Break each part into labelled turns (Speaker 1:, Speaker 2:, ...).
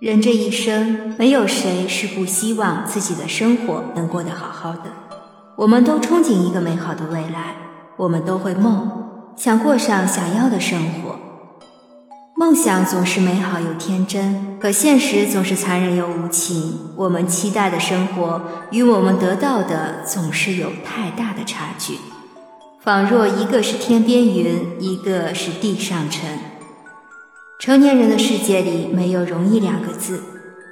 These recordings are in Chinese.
Speaker 1: 人这一生，没有谁是不希望自己的生活能过得好好的。我们都憧憬一个美好的未来，我们都会梦，想过上想要的生活。梦想总是美好又天真，可现实总是残忍又无情。我们期待的生活与我们得到的总是有太大的差距，仿若一个是天边云，一个是地上尘。成年人的世界里没有容易两个字，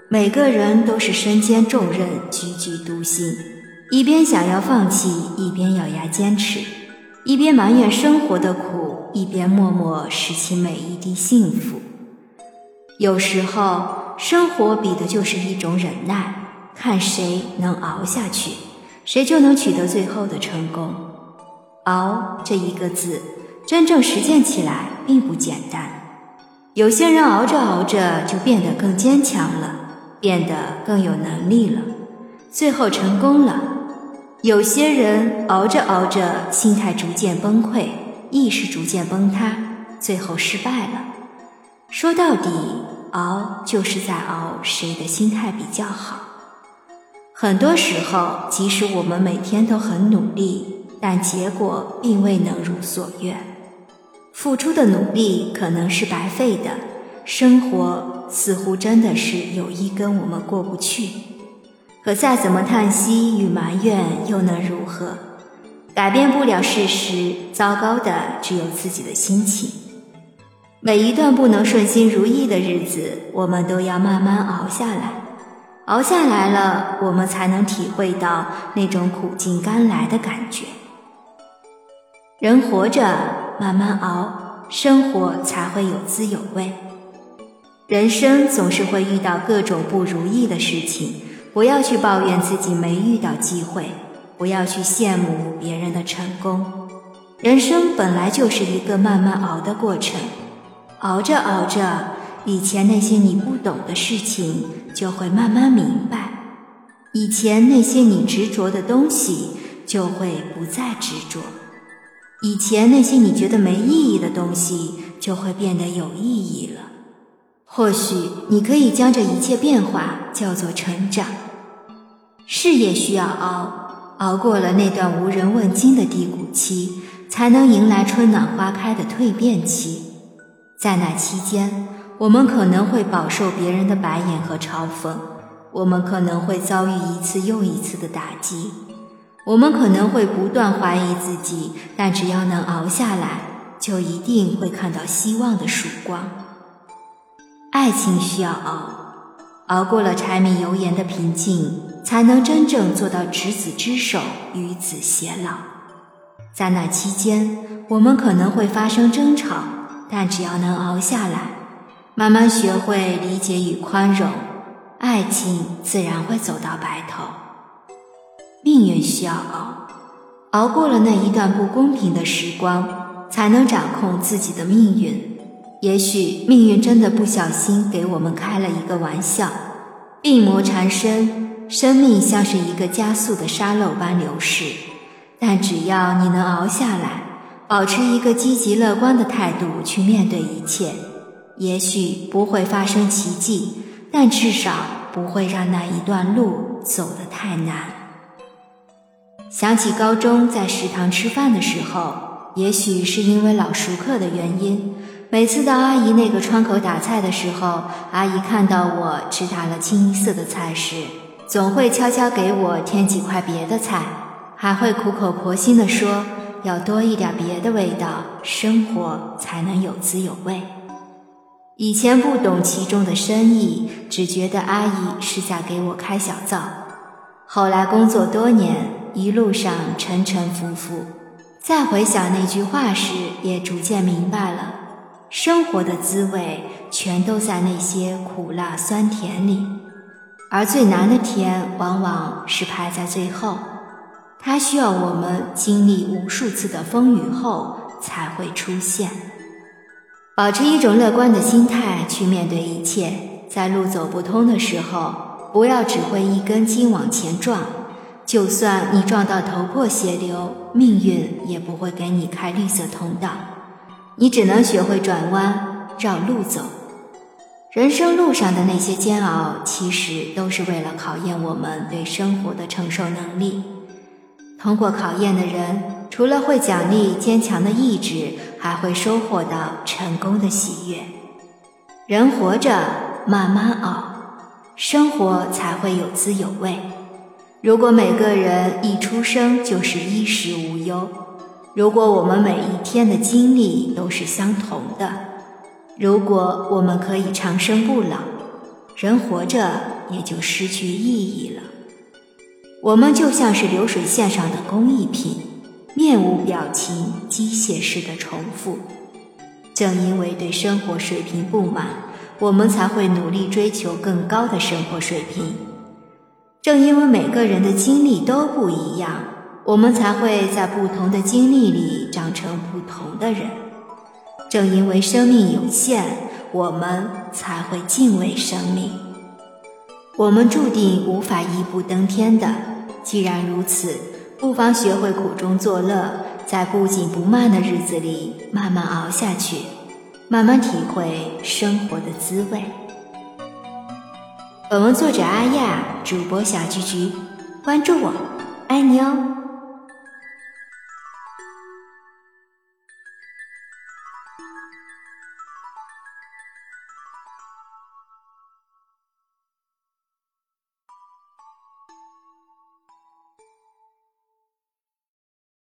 Speaker 1: 每个人都是身兼重任，踽踽独行，一边想要放弃，一边咬牙坚持，一边埋怨生活的苦，一边默默拾起每一滴幸福。有时候，生活比的就是一种忍耐，看谁能熬下去，谁就能取得最后的成功。熬这一个字，真正实践起来并不简单。有些人熬着熬着就变得更坚强了，变得更有能力了，最后成功了。有些人熬着熬着，心态逐渐崩溃，意识逐渐崩塌，最后失败了。说到底，熬就是在熬谁的心态比较好。很多时候，即使我们每天都很努力，但结果并未能如所愿。付出的努力可能是白费的，生活似乎真的是有一跟我们过不去。可再怎么叹息与埋怨又能如何？改变不了事实，糟糕的只有自己的心情。每一段不能顺心如意的日子，我们都要慢慢熬下来。熬下来了，我们才能体会到那种苦尽甘来的感觉。人活着。慢慢熬，生活才会有滋有味。人生总是会遇到各种不如意的事情，不要去抱怨自己没遇到机会，不要去羡慕别人的成功。人生本来就是一个慢慢熬的过程，熬着熬着，以前那些你不懂的事情就会慢慢明白，以前那些你执着的东西就会不再执着。以前那些你觉得没意义的东西，就会变得有意义了。或许你可以将这一切变化叫做成长。事业需要熬，熬过了那段无人问津的低谷期，才能迎来春暖花开的蜕变期。在那期间，我们可能会饱受别人的白眼和嘲讽，我们可能会遭遇一次又一次的打击。我们可能会不断怀疑自己，但只要能熬下来，就一定会看到希望的曙光。爱情需要熬，熬过了柴米油盐的平静，才能真正做到执子之手，与子偕老。在那期间，我们可能会发生争吵，但只要能熬下来，慢慢学会理解与宽容，爱情自然会走到白头。命运需要熬，熬过了那一段不公平的时光，才能掌控自己的命运。也许命运真的不小心给我们开了一个玩笑，病魔缠身，生命像是一个加速的沙漏般流逝。但只要你能熬下来，保持一个积极乐观的态度去面对一切，也许不会发生奇迹，但至少不会让那一段路走得太难。想起高中在食堂吃饭的时候，也许是因为老熟客的原因，每次到阿姨那个窗口打菜的时候，阿姨看到我只打了清一色的菜时，总会悄悄给我添几块别的菜，还会苦口婆心地说要多一点别的味道，生活才能有滋有味。以前不懂其中的深意，只觉得阿姨是在给我开小灶，后来工作多年。一路上沉沉浮浮，再回想那句话时，也逐渐明白了，生活的滋味全都在那些苦辣酸甜里，而最难的甜往往是排在最后，它需要我们经历无数次的风雨后才会出现。保持一种乐观的心态去面对一切，在路走不通的时候，不要只会一根筋往前撞。就算你撞到头破血流，命运也不会给你开绿色通道，你只能学会转弯绕路走。人生路上的那些煎熬，其实都是为了考验我们对生活的承受能力。通过考验的人，除了会奖励坚强的意志，还会收获到成功的喜悦。人活着，慢慢熬，生活才会有滋有味。如果每个人一出生就是衣食无忧，如果我们每一天的经历都是相同的。如果我们可以长生不老，人活着也就失去意义了。我们就像是流水线上的工艺品，面无表情、机械式的重复。正因为对生活水平不满，我们才会努力追求更高的生活水平。正因为每个人的经历都不一样，我们才会在不同的经历里长成不同的人。正因为生命有限，我们才会敬畏生命。我们注定无法一步登天的。既然如此，不妨学会苦中作乐，在不紧不慢的日子里慢慢熬下去，慢慢体会生活的滋味。本文作者阿亚，主播小菊菊，关注我，爱你哦。